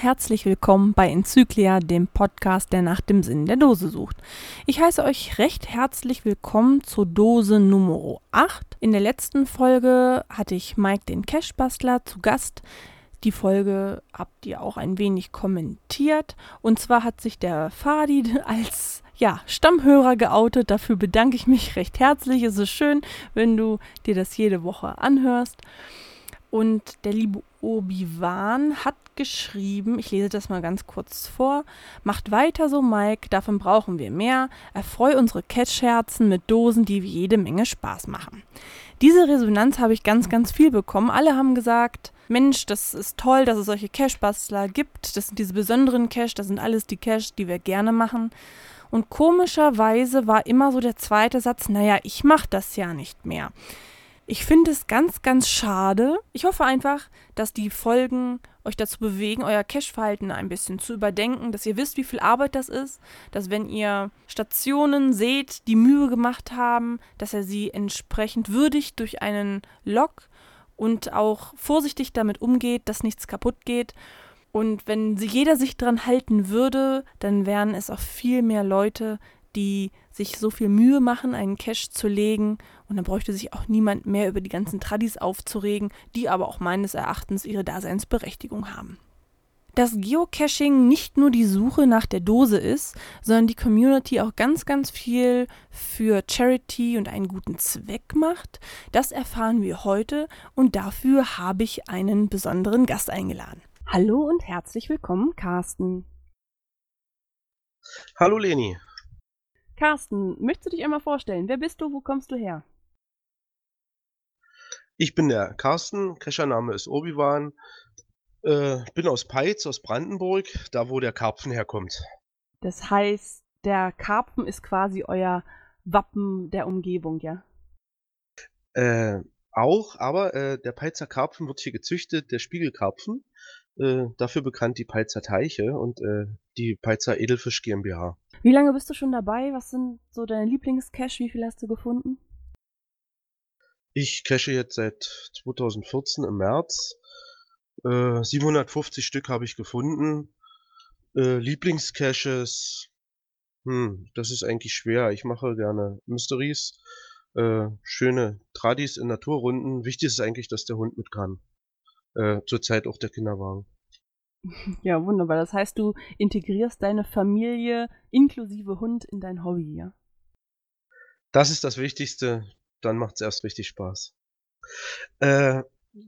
Herzlich willkommen bei Enzyklia, dem Podcast, der nach dem Sinn der Dose sucht. Ich heiße euch recht herzlich willkommen zur Dose Nummer 8. In der letzten Folge hatte ich Mike den Cashbastler zu Gast. Die Folge habt ihr auch ein wenig kommentiert. Und zwar hat sich der Fadi als ja, Stammhörer geoutet. Dafür bedanke ich mich recht herzlich. Es ist schön, wenn du dir das jede Woche anhörst. Und der liebe Obi-Wan hat geschrieben, ich lese das mal ganz kurz vor, macht weiter so, Mike, davon brauchen wir mehr. Erfreu unsere Catch-Herzen mit Dosen, die jede Menge Spaß machen. Diese Resonanz habe ich ganz, ganz viel bekommen. Alle haben gesagt, Mensch, das ist toll, dass es solche Cash-Bastler gibt. Das sind diese besonderen Cash, das sind alles die Cash, die wir gerne machen. Und komischerweise war immer so der zweite Satz, naja, ich mache das ja nicht mehr. Ich finde es ganz, ganz schade. Ich hoffe einfach, dass die Folgen euch dazu bewegen, euer Cash-Verhalten ein bisschen zu überdenken, dass ihr wisst, wie viel Arbeit das ist, dass wenn ihr Stationen seht, die Mühe gemacht haben, dass er sie entsprechend würdigt durch einen Log und auch vorsichtig damit umgeht, dass nichts kaputt geht. Und wenn jeder sich dran halten würde, dann wären es auch viel mehr Leute, die sich so viel Mühe machen, einen Cache zu legen. Und dann bräuchte sich auch niemand mehr über die ganzen Tradis aufzuregen, die aber auch meines Erachtens ihre Daseinsberechtigung haben. Dass Geocaching nicht nur die Suche nach der Dose ist, sondern die Community auch ganz, ganz viel für Charity und einen guten Zweck macht, das erfahren wir heute und dafür habe ich einen besonderen Gast eingeladen. Hallo und herzlich willkommen, Carsten. Hallo Leni. Carsten, möchtest du dich einmal vorstellen? Wer bist du? Wo kommst du her? Ich bin der Carsten, Cachername ist Obi-Wan. Äh, bin aus Peitz, aus Brandenburg, da wo der Karpfen herkommt. Das heißt, der Karpfen ist quasi euer Wappen der Umgebung, ja? Äh, auch, aber äh, der Peitzer Karpfen wird hier gezüchtet, der Spiegelkarpfen. Äh, dafür bekannt die Peitzer Teiche und äh, die Peitzer Edelfisch GmbH. Wie lange bist du schon dabei? Was sind so deine Lieblingscache? Wie viel hast du gefunden? Ich cache jetzt seit 2014 im März. Äh, 750 Stück habe ich gefunden. Äh, Lieblingscaches, hm, das ist eigentlich schwer. Ich mache gerne Mysteries, äh, schöne Tradis in Naturrunden. Wichtig ist eigentlich, dass der Hund mit kann. Äh, zurzeit auch der Kinderwagen. Ja, wunderbar. Das heißt, du integrierst deine Familie inklusive Hund in dein Hobby, ja? Das ist das Wichtigste. Dann macht es erst richtig Spaß. Äh,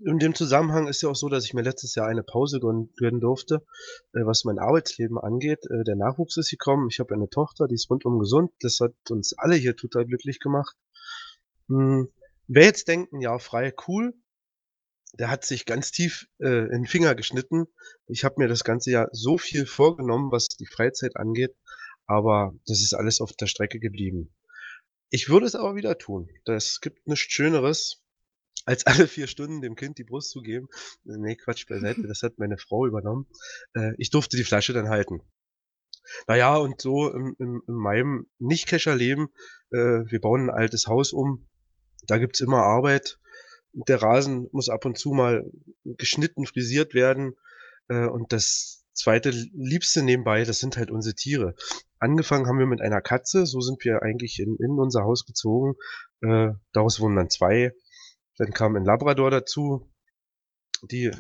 in dem Zusammenhang ist ja auch so, dass ich mir letztes Jahr eine Pause gönnen durfte, äh, was mein Arbeitsleben angeht. Äh, der Nachwuchs ist gekommen. Ich habe eine Tochter, die ist rundum gesund. Das hat uns alle hier total glücklich gemacht. Hm, wer jetzt denken, ja, frei, cool, der hat sich ganz tief äh, in den Finger geschnitten. Ich habe mir das ganze Jahr so viel vorgenommen, was die Freizeit angeht, aber das ist alles auf der Strecke geblieben. Ich würde es aber wieder tun. Das gibt nichts Schöneres, als alle vier Stunden dem Kind die Brust zu geben. Nee, Quatsch beiseite, das hat meine Frau übernommen. Äh, ich durfte die Flasche dann halten. Naja, und so in, in, in meinem Nicht-Kescher-Leben, äh, wir bauen ein altes Haus um, da gibt's immer Arbeit, der Rasen muss ab und zu mal geschnitten, frisiert werden. Äh, und das zweite Liebste nebenbei, das sind halt unsere Tiere. Angefangen haben wir mit einer Katze, so sind wir eigentlich in, in unser Haus gezogen. Äh, daraus wurden dann zwei. Dann kam ein Labrador dazu. Die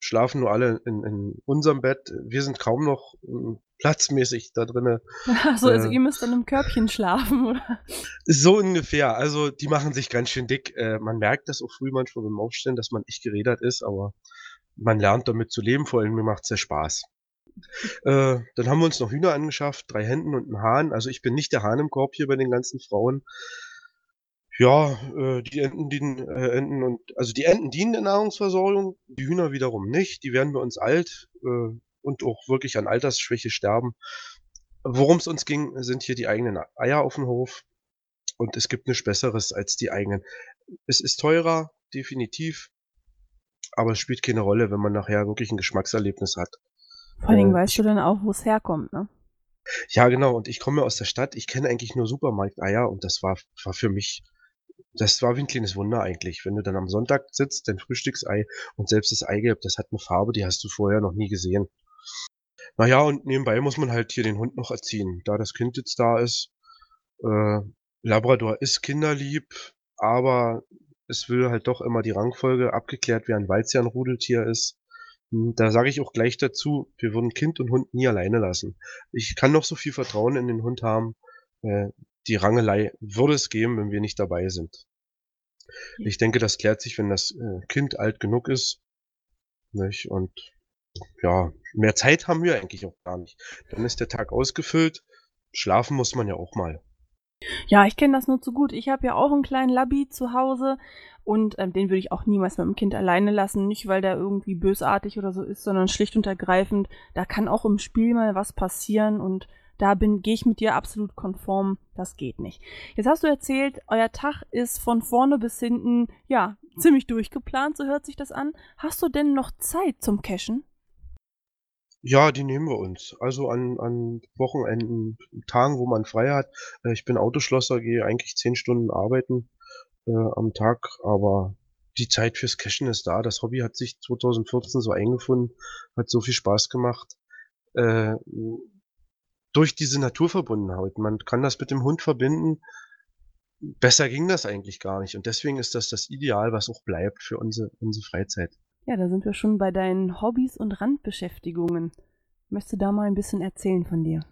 schlafen nur alle in, in unserem Bett. Wir sind kaum noch hm, platzmäßig da drinnen. Also äh, ihr müsst dann im Körbchen schlafen, oder? So ungefähr. Also die machen sich ganz schön dick. Äh, man merkt das auch früh manchmal beim Aufstehen, dass man echt gerädert ist, aber man lernt damit zu leben, vor allem mir macht es sehr Spaß. Äh, dann haben wir uns noch Hühner angeschafft, drei Händen und einen Hahn. Also ich bin nicht der Hahn im Korb hier bei den ganzen Frauen. Ja, äh, die Enten dienen, äh, Enten und also die Enten dienen der Nahrungsversorgung, die Hühner wiederum nicht. Die werden bei uns alt. Äh, und auch wirklich an Altersschwäche sterben. Worum es uns ging, sind hier die eigenen Eier auf dem Hof. Und es gibt nichts Besseres als die eigenen. Es ist teurer, definitiv. Aber es spielt keine Rolle, wenn man nachher wirklich ein Geschmackserlebnis hat. Vor allem äh, weißt du dann auch, wo es herkommt, ne? Ja, genau. Und ich komme aus der Stadt. Ich kenne eigentlich nur Supermarkteier und das war, war für mich das war wie 'n kleines Wunder eigentlich, wenn du dann am Sonntag sitzt, dein Frühstücksei und selbst das Eigelb, das hat 'ne Farbe, die hast du vorher noch nie gesehen. Na ja, und nebenbei muss man halt hier den Hund noch erziehen. Da das Kind jetzt da ist äh, Labrador ist kinderlieb, aber es will halt doch immer die Rangfolge abgeklärt werden, weil's ja 'n Rudeltier ist. Hm, da sage ich auch gleich dazu, wir würden Kind und Hund nie alleine lassen. Ich kann noch so viel Vertrauen in den Hund haben, äh, die Rangelei würde es geben, wenn wir nicht dabei sind. Ich denke, das klärt sich, wenn das, äh, Kind alt genug ist, nicht? Und ja, mehr Zeit haben wir eigentlich auch gar nicht. Dann ist der Tag ausgefüllt. Schlafen muss man ja auch mal. Ja, ich kenne das nur zu gut. Ich habe ja auch 'n kleinen Labby zu Hause und, ähm, den würde ich auch niemals mit dem Kind alleine lassen. Nicht, weil der irgendwie bösartig oder so ist, sondern schlicht und ergreifend, da kann auch im Spiel mal was passieren und da gehe ich mit dir absolut konform, das geht nicht. Jetzt hast du erzählt, euer Tag ist von vorne bis hinten, ja, ziemlich durchgeplant, so hört sich das an. Hast du denn noch Zeit zum Cashen? Ja, die nehmen wir uns. Also an an Wochenenden, Tagen, wo man frei hat. Äh, ich bin Autoschlosser, gehe eigentlich 10 Stunden arbeiten, äh, am Tag, aber die Zeit fürs Cashen ist da. Das Hobby hat sich 2014 so eingefunden, hat so viel Spaß gemacht. Äh, durch diese Naturverbundenheit. Man kann das mit dem Hund verbinden. Besser ging das eigentlich gar nicht und deswegen ist das das Ideal, was auch bleibt für unsere unsere Freizeit. Ja, da sind wir schon bei deinen Hobbys und Randbeschäftigungen. Möchtest du da mal ein bisschen erzählen von dir?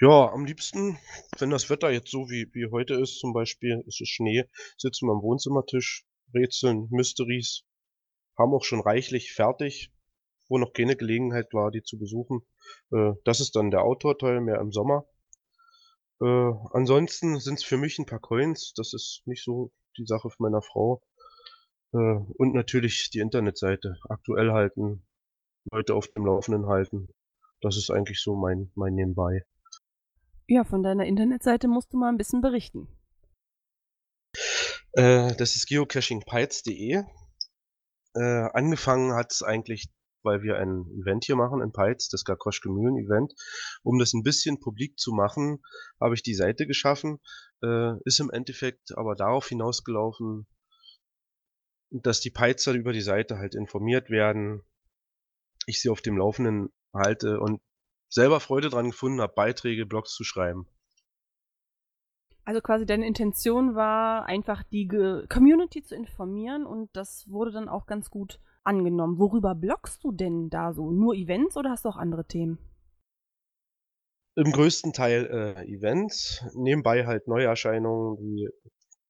Ja, am liebsten, wenn das Wetter jetzt so wie wie heute ist zum Beispiel, es ist Schnee, sitzen wir am Wohnzimmertisch, rätseln Mysteries, haben auch schon reichlich fertig, wo noch keine Gelegenheit war, die zu besuchen. Äh, das ist dann der Outdoor-Teil, mehr im Sommer. Äh, ansonsten sind's für mich 'n paar Coins, das ist nicht so die Sache meiner Frau. Äh, und natürlich die Internetseite aktuell halten, Leute auf dem Laufenden halten. Das ist eigentlich so mein mein Nebenbei. Ja, von deiner Internetseite musst du mal 'n bisschen berichten. Äh, das ist geocachingpeits.de. Äh, angefangen hat's eigentlich, weil wir ein Event hier machen in Peitz, das Garkoschke Mühlen Event. Um das 'n bisschen publik zu machen, habe ich die Seite geschaffen, äh, ist im Endeffekt aber darauf hinausgelaufen dass die Peitzer über die Seite halt informiert werden, ich sie auf dem Laufenden halte und selber Freude dran gefunden habe, Beiträge, Blogs zu schreiben. Also, quasi deine Intention war einfach die Ge Community zu informieren und das wurde dann auch ganz gut angenommen. Worüber bloggst du denn da so? Nur Events oder hast du auch andere Themen? Im größten Teil, äh, Events, nebenbei halt Neuerscheinungen wie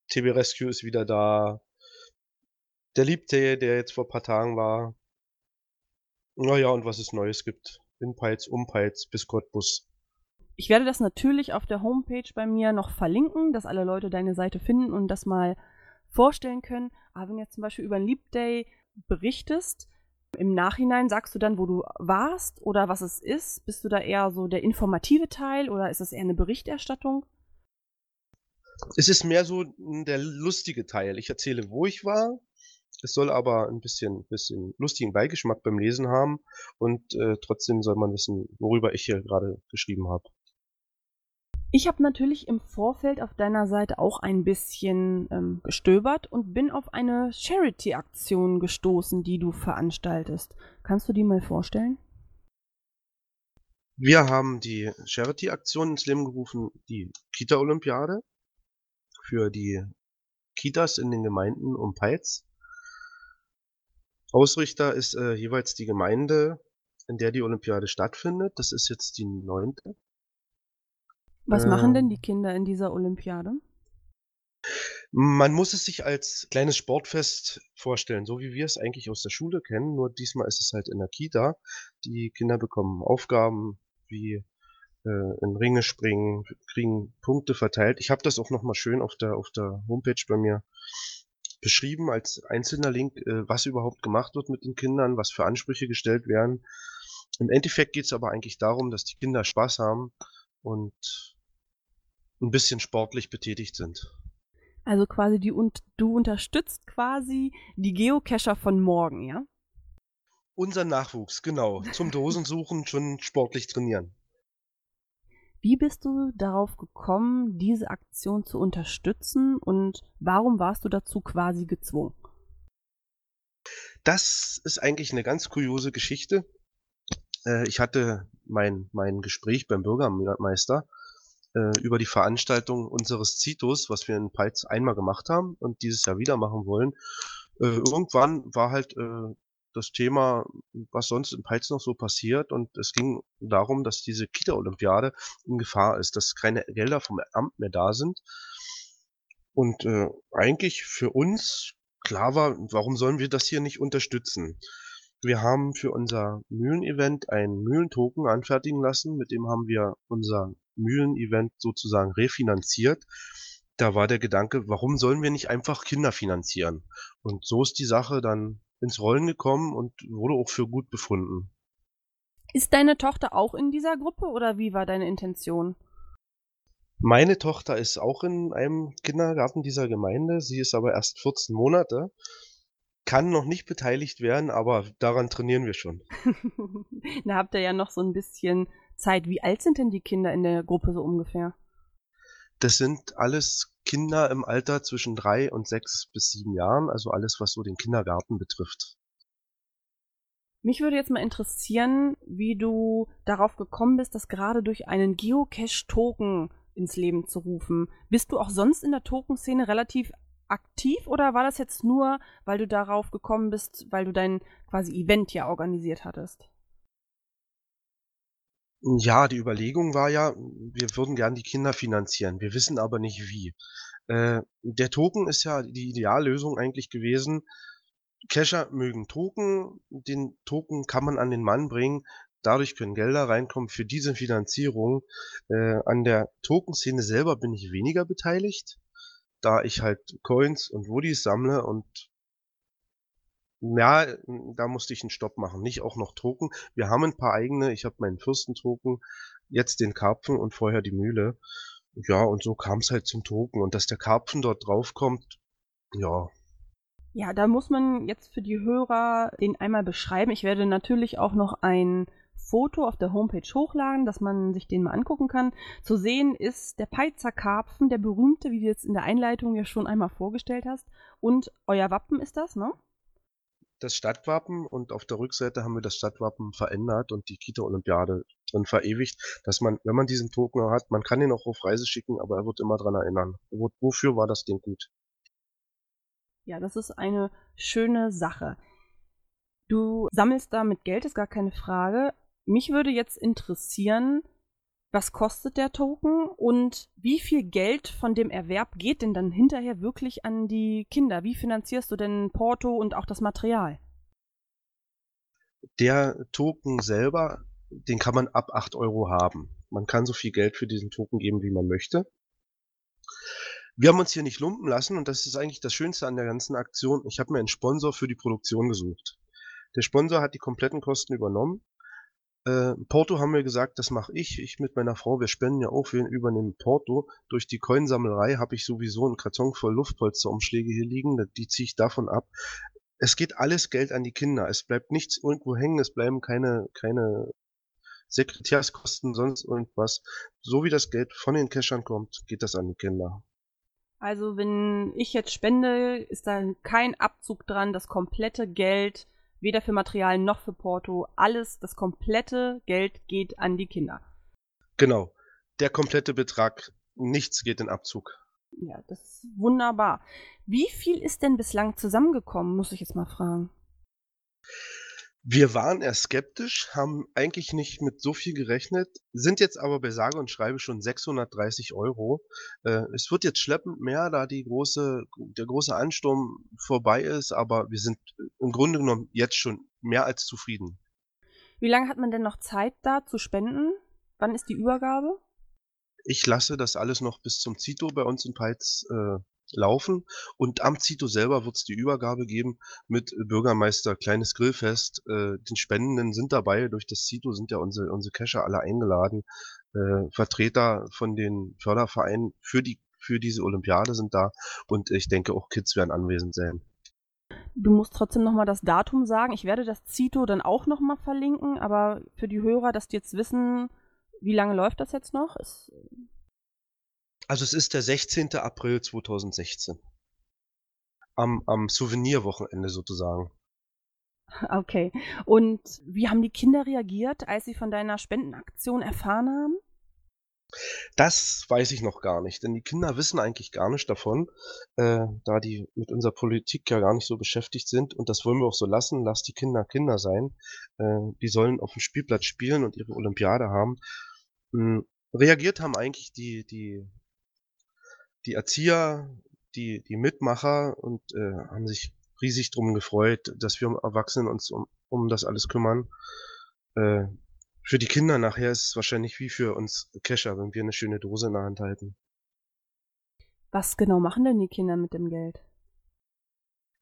TB Rescue ist wieder da. Der Leap-Day, der jetzt vor paar Tagen war. Na ja, und was es Neues gibt in Peitz, um Peitz bis Cottbus. Ich werde das natürlich auf der Homepage bei mir noch verlinken, dass alle Leute deine Seite finden und das mal vorstellen können. Aber wenn du jetzt zum Beispiel über 'n Leap Day berichtest, im Nachhinein sagst du dann, wo du warst oder was es ist? Bist du da eher so der informative Teil oder ist das eher 'ne Berichterstattung? Es ist mehr so, der lustige Teil. Ich erzähle, wo ich war. Es soll aber 'n bisschen bisschen lustigen Beigeschmack beim Lesen haben und, äh, trotzdem soll man wissen, worüber ich hier grade geschrieben habe. Ich habe natürlich im Vorfeld auf deiner Seite auch ein bisschen, ähm, gestöbert und bin auf eine Charity-Aktion gestoßen, die du veranstaltest. Kannst du die mal vorstellen? Wir haben die Charity-Aktion ins Leben gerufen, die Kita-Olympiade für die Kitas in den Gemeinden um Peitz. Ausrichter ist, äh, jeweils die Gemeinde, in der die Olympiade stattfindet. Das ist jetzt die 9. Was machen denn die Kinder in dieser Olympiade? Man muss es sich als kleines Sportfest vorstellen, so wie wir es eigentlich aus der Schule kennen, nur diesmal ist es halt in der Kita. Die Kinder bekommen Aufgaben wie, äh, in Ringe springen, kriegen Punkte verteilt. Ich habe das auch noch mal schön auf der auf der Homepage bei mir beschrieben als einzelner Link, äh, was überhaupt gemacht wird mit den Kindern, was für Ansprüche gestellt werden. Im Endeffekt geht's aber eigentlich darum, dass die Kinder Spaß haben und 'n bisschen sportlich betätigt sind. Also, quasi die und du unterstützt quasi die Geocacher von morgen, ja? Unseren Nachwuchs, genau. Zum Dosensuchen schon sportlich trainieren. Wie bist du darauf gekommen, diese Aktion zu unterstützen und warum warst du dazu quasi gezwungen? Das ist eigentlich eine ganz kuriose Geschichte. Äh, ich hatte mein mein Gespräch beim Bürgermeister, äh, über die Veranstaltung unseres Zitos, was wir in Peitz einmal gemacht haben und dieses Jahr wieder machen wollen. Äh, irgendwann war halt, das Thema, was sonst in Peitz noch so passiert und es ging darum, dass diese Kita-Olympiade in Gefahr ist, dass keine Gelder vom Amt mehr da sind. Und, äh, eigentlich für uns klar war, warum sollen wir das hier nicht unterstützen? Wir haben für unser Mühlen-Event ein Mühlentoken anfertigen lassen, mit dem haben wir unser Mühlen-Event sozusagen refinanziert. Da war der Gedanke, warum sollen wir nicht einfach Kinder finanzieren? Und so ist die Sache dann ins Rollen gekommen und wurde auch für gut befunden. Ist deine Tochter auch in dieser Gruppe oder wie war deine Intention? Meine Tochter ist auch in einem Kindergarten dieser Gemeinde. Sie ist aber erst 14 Monate. Kann noch nicht beteiligt werden, aber daran trainieren wir schon. da habt ihr ja noch so ein bisschen Zeit. Wie alt sind denn die Kinder in der Gruppe so ungefähr? Das sind alles Kinder im Alter zwischen drei und sechs bis sieben Jahren, also alles, was so den Kindergarten betrifft. Mich würde jetzt mal interessieren, wie du darauf gekommen bist, das gerade durch einen Geocache-Token ins Leben zu rufen. Bist du auch sonst in der Token-Szene relativ aktiv oder war das jetzt nur, weil du darauf gekommen bist, weil du dein quasi Event ja organisiert hattest? Ja, die Überlegung war ja, wir würden gern die Kinder finanzieren. Wir wissen aber nicht wie. Äh, der Token ist ja die Ideallösung eigentlich gewesen. Cacher mögen Token, den Token kann man an den Mann bringen. Dadurch können Gelder reinkommen für diese Finanzierung. Äh, an der Token-Szene selber bin ich weniger beteiligt, da ich halt Coins und Woodies sammle und ja, da musste ich einen Stopp machen. Nicht auch noch Token. Wir haben ein paar eigene. Ich habe meinen Fürstentoken, jetzt den Karpfen und vorher die Mühle. Ja, und so kam es halt zum Token. Und dass der Karpfen dort draufkommt, ja. Ja, da muss man jetzt für die Hörer den einmal beschreiben. Ich werde natürlich auch noch ein Foto auf der Homepage hochladen, dass man sich den mal angucken kann. Zu sehen ist der Peizer Karpfen, der berühmte, wie du jetzt in der Einleitung ja schon einmal vorgestellt hast. Und euer Wappen ist das, ne? Das Stadtwappen und auf der Rückseite haben wir das Stadtwappen verändert und die Kita-Olympiade drin verewigt, dass man, wenn man diesen Token hat, man kann ihn auch auf Reise schicken, aber er wird immer dran erinnern. Wofür war das Ding gut? Ja, das ist eine schöne Sache. Du sammelst damit Geld, ist gar keine Frage. Mich würde jetzt interessieren, was kostet der Token und wie viel Geld von dem Erwerb geht denn dann hinterher wirklich an die Kinder? Wie finanzierst du denn Porto und auch das Material? Der Token selber, den kann man ab 8 Euro haben. Man kann so viel Geld für diesen Token geben, wie man möchte. Wir haben uns hier nicht lumpen lassen und das ist eigentlich das Schönste an der ganzen Aktion. Ich habe mir einen Sponsor für die Produktion gesucht. Der Sponsor hat die kompletten Kosten übernommen äh, Porto haben wir gesagt, das mache ich. Ich mit meiner Frau, wir spenden ja auch, wir übernehmen Porto. Durch die Coinsammelerei habe ich sowieso einen Karton voll Luftpolsterumschläge hier liegen, die ziehe ich davon ab. Es geht alles Geld an die Kinder. Es bleibt nichts irgendwo hängen, es bleiben keine, keine Sekretärskosten, sonst irgendwas. So wie das Geld von den Cashern kommt, geht das an die Kinder. Also wenn ich jetzt spende, ist da kein Abzug dran, das komplette Geld weder für Material noch für Porto. Alles, das komplette Geld geht an die Kinder. Genau. Der komplette Betrag, nichts geht in Abzug. Ja, das ist wunderbar. Wie viel ist denn bislang zusammengekommen, muss ich jetzt mal fragen. Wir waren erst skeptisch, haben eigentlich nicht mit so viel gerechnet, sind jetzt aber bei sage und schreibe schon 630 Euro. Äh, es wird jetzt schleppend mehr, da die große, der große Ansturm vorbei ist, aber wir sind im Grunde genommen jetzt schon mehr als zufrieden. Wie lange hat man denn noch Zeit da zu spenden? Wann ist die Übergabe? Ich lasse das alles noch bis zum Zito bei uns in Peitz äh, laufen und am Zito selber wird es die Übergabe geben mit Bürgermeister Kleines Grillfest. Äh, den Spendenden sind dabei, durch das Zito sind ja unsere, unsere Cacher alle eingeladen. Äh, Vertreter von den Fördervereinen für die für diese Olympiade sind da und ich denke auch Kids werden anwesend sein. Du musst trotzdem nochmal das Datum sagen. Ich werde das Zito dann auch nochmal verlinken, aber für die Hörer, dass die jetzt wissen, Wie lange läuft das jetzt noch? Ist, also es ist der 16. April 2016. Am, am Souvenirwochenende sozusagen. Okay. Und wie haben die Kinder reagiert, als sie von deiner Spendenaktion erfahren haben? Das weiß ich noch gar nicht, denn die Kinder wissen eigentlich gar nicht davon, äh, da die mit unserer Politik ja gar nicht so beschäftigt sind. Und das wollen wir auch so lassen. Lass die Kinder Kinder sein. Äh, die sollen auf dem Spielplatz spielen und ihre Olympiade haben. Ähm, reagiert haben eigentlich die, die, die Erzieher, die, die Mitmacher und äh, haben sich riesig drum gefreut, dass wir Erwachsenen uns um, um das alles kümmern. Äh, für die Kinder nachher ist es wahrscheinlich wie für uns Kescher, wenn wir eine schöne Dose in der Hand halten. Was genau machen denn die Kinder mit dem Geld?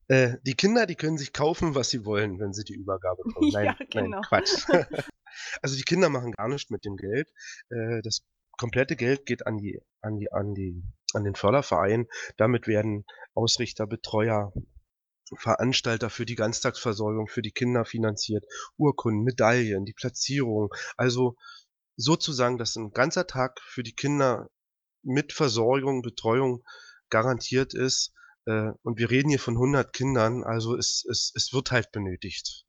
Äh, die Kinder, die können sich kaufen, was sie wollen, wenn sie die Übergabe bekommen. Nein, ja, genau. nein Quatsch. also die Kinder machen gar nichts mit dem Geld. Äh, das komplette Geld geht an die, an die, an die, an den Förderverein. Damit werden Ausrichter, Betreuer, Veranstalter für die Ganztagsversorgung für die Kinder finanziert, Urkunden, Medaillen, die Platzierung. Also sozusagen, dass ein ganzer Tag für die Kinder mit Versorgung, Betreuung garantiert ist. Äh, und wir reden hier von 100 Kindern, also es, es, es wird halt benötigt.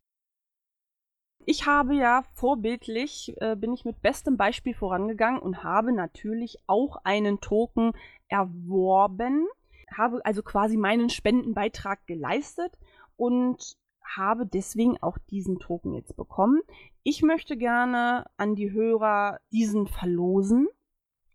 Ich habe ja vorbildlich, äh, bin ich mit bestem Beispiel vorangegangen und habe natürlich auch einen Token erworben habe also quasi meinen Spendenbeitrag geleistet und habe deswegen auch diesen Token jetzt bekommen. Ich möchte gerne an die Hörer diesen verlosen.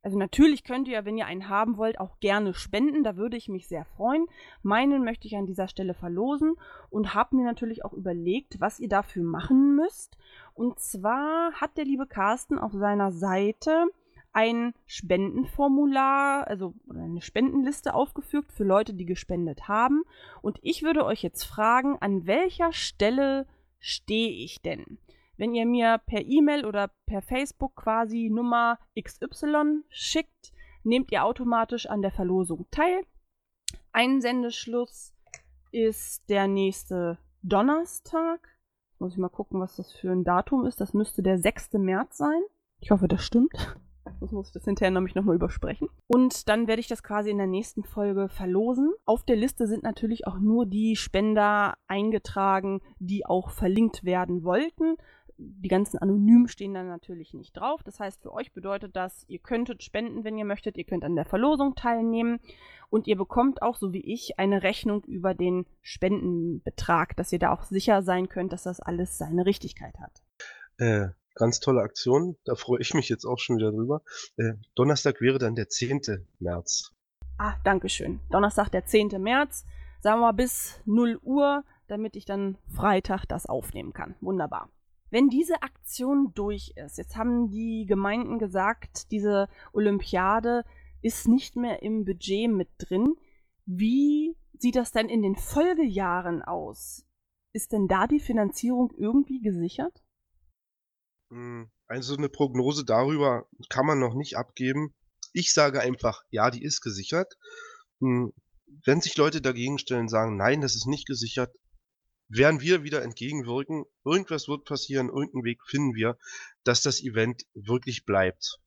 Also natürlich könnt ihr, wenn ihr einen haben wollt, auch gerne spenden. Da würde ich mich sehr freuen. Meinen möchte ich an dieser Stelle verlosen und habe mir natürlich auch überlegt, was ihr dafür machen müsst. Und zwar hat der liebe Carsten auf seiner Seite ein Spendenformular, also eine Spendenliste aufgefügt für Leute, die gespendet haben. Und ich würde euch jetzt fragen, an welcher Stelle stehe ich denn? Wenn ihr mir per E-Mail oder per Facebook quasi Nummer XY schickt, nehmt ihr automatisch an der Verlosung teil. Einsendeschluss ist der nächste Donnerstag. Muss ich mal gucken, was das für ein Datum ist. Das müsste der 6. März sein. Ich hoffe, das stimmt. Das muss ich das hinterher nämlich nochmal übersprechen. Und dann werde ich das quasi in der nächsten Folge verlosen. Auf der Liste sind natürlich auch nur die Spender eingetragen, die auch verlinkt werden wollten. Die ganzen Anonymen stehen dann natürlich nicht drauf. Das heißt, für euch bedeutet das, ihr könntet spenden, wenn ihr möchtet. Ihr könnt an der Verlosung teilnehmen. Und ihr bekommt auch, so wie ich, eine Rechnung über den Spendenbetrag, dass ihr da auch sicher sein könnt, dass das alles seine Richtigkeit hat. Äh, Ganz tolle Aktion, da freue ich mich jetzt auch schon wieder drüber. Äh, Donnerstag wäre dann der 10. März. Ah, danke schön. Donnerstag, der 10. März, sagen wir mal bis 0 Uhr, damit ich dann Freitag das aufnehmen kann. Wunderbar. Wenn diese Aktion durch ist, jetzt haben die Gemeinden gesagt, diese Olympiade ist nicht mehr im Budget mit drin. Wie sieht das denn in den Folgejahren aus? Ist denn da die Finanzierung irgendwie gesichert? Hm, also eine Prognose darüber kann man noch nicht abgeben. Ich sage einfach, ja, die ist gesichert. Hm, wenn sich Leute dagegen stellen, sagen, nein, das ist nicht gesichert, werden wir wieder entgegenwirken. Irgendwas wird passieren, irgendeinen Weg finden wir, dass das Event wirklich bleibt.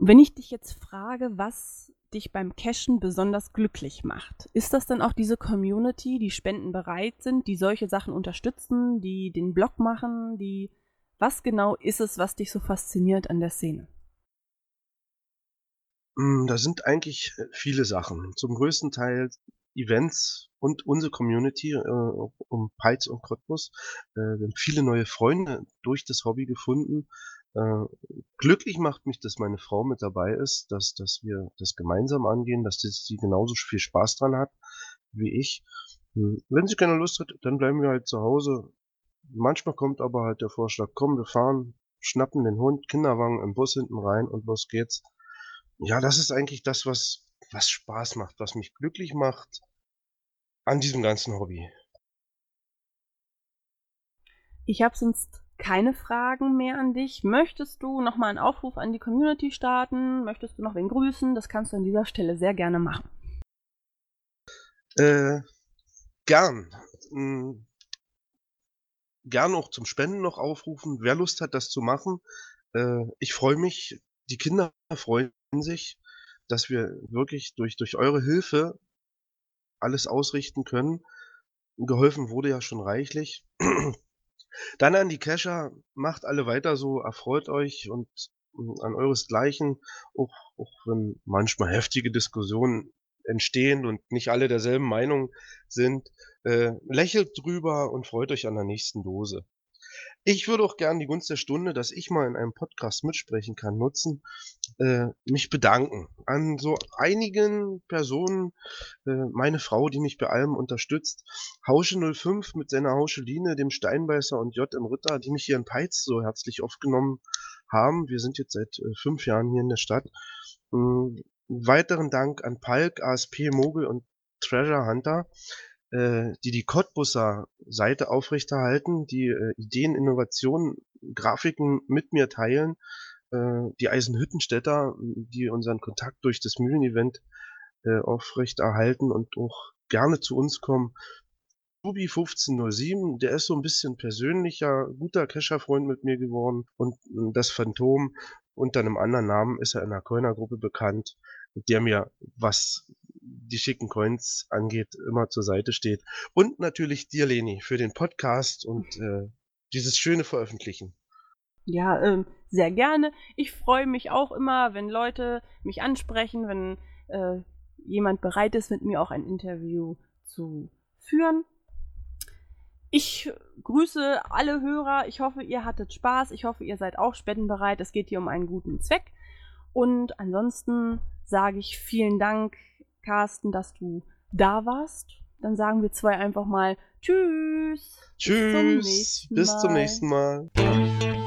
Wenn ich dich jetzt frage, was dich beim Cashen besonders glücklich macht, ist das dann auch diese Community, die Spenden bereit sind, die solche Sachen unterstützen, die den Blog machen, die was genau ist es, was dich so fasziniert an der Szene? Hm, da sind eigentlich äh, viele Sachen. Zum größten Teil Events und unsere Community äh, um Peitz und Cottbus. Äh, wir haben viele neue Freunde durch das Hobby gefunden. Äh, glücklich macht mich, dass meine Frau mit dabei ist, dass, dass wir das gemeinsam angehen, dass sie genauso viel Spaß dran hat wie ich. Hm, wenn sie keine Lust hat, dann bleiben wir halt zu Hause, Manchmal kommt aber halt der Vorschlag, komm, wir fahren, schnappen den Hund, Kinderwagen im Bus hinten rein und los geht's. Ja, das ist eigentlich das, was, was Spaß macht, was mich glücklich macht an diesem ganzen Hobby. Ich habe sonst keine Fragen mehr an dich. Möchtest du nochmal einen Aufruf an die Community starten? Möchtest du noch wen grüßen? Das kannst du an dieser Stelle sehr gerne machen. Äh, gern. Hm, gern auch zum Spenden noch aufrufen. Wer Lust hat, das zu machen, äh, ich freue mich, die Kinder freuen sich, dass wir wirklich durch durch eure Hilfe alles ausrichten können. Geholfen wurde ja schon reichlich. Dann an die Kescher, macht alle weiter so, erfreut euch und hm, an euresgleichen, auch auch wenn manchmal heftige Diskussionen entstehen und nicht alle derselben Meinung sind, äh, lächelt drüber und freut euch an der nächsten Dose. Ich würde auch gern die Gunst der Stunde, dass ich mal in einem Podcast mitsprechen kann, nutzen, äh, mich bedanken an so einigen Personen, äh, meine Frau, die mich bei allem unterstützt, Hausche 05 mit seiner Hauscheline, dem Steinbeißer und J. im Ritter, die mich hier in Peitz so herzlich aufgenommen haben. Wir sind jetzt seit äh, fünf Jahren hier in der Stadt. Hm, weiteren Dank an Palk, ASP, Mogel und Treasure Hunter, die die Cottbusser Seite aufrechterhalten, die äh, Ideen, Innovationen, Grafiken mit mir teilen, äh, die Eisenhüttenstädter, die unseren Kontakt durch das Mühlen-Event äh, aufrechterhalten und auch gerne zu uns kommen. Ruby 1507, der ist so ein bisschen persönlicher, guter Kescher-Freund mit mir geworden und äh, das Phantom unter einem anderen Namen ist er in der Coiner-Gruppe bekannt, der mir, was die schicken Coins angeht, immer zur Seite steht. Und natürlich dir, Leni, für den Podcast und äh, dieses schöne Veröffentlichen. Ja, ähm, sehr gerne. Ich freue mich auch immer, wenn Leute mich ansprechen, wenn äh, jemand bereit ist, mit mir auch ein Interview zu führen. Ich grüße alle Hörer. Ich hoffe, ihr hattet Spaß. Ich hoffe, ihr seid auch spendenbereit. Es geht hier um einen guten Zweck. Und ansonsten sage ich vielen Dank, Carsten, dass du da warst. Dann sagen wir zwei einfach mal Tschüss. Tschüss. Bis zum nächsten Mal. Bis zum nächsten Mal.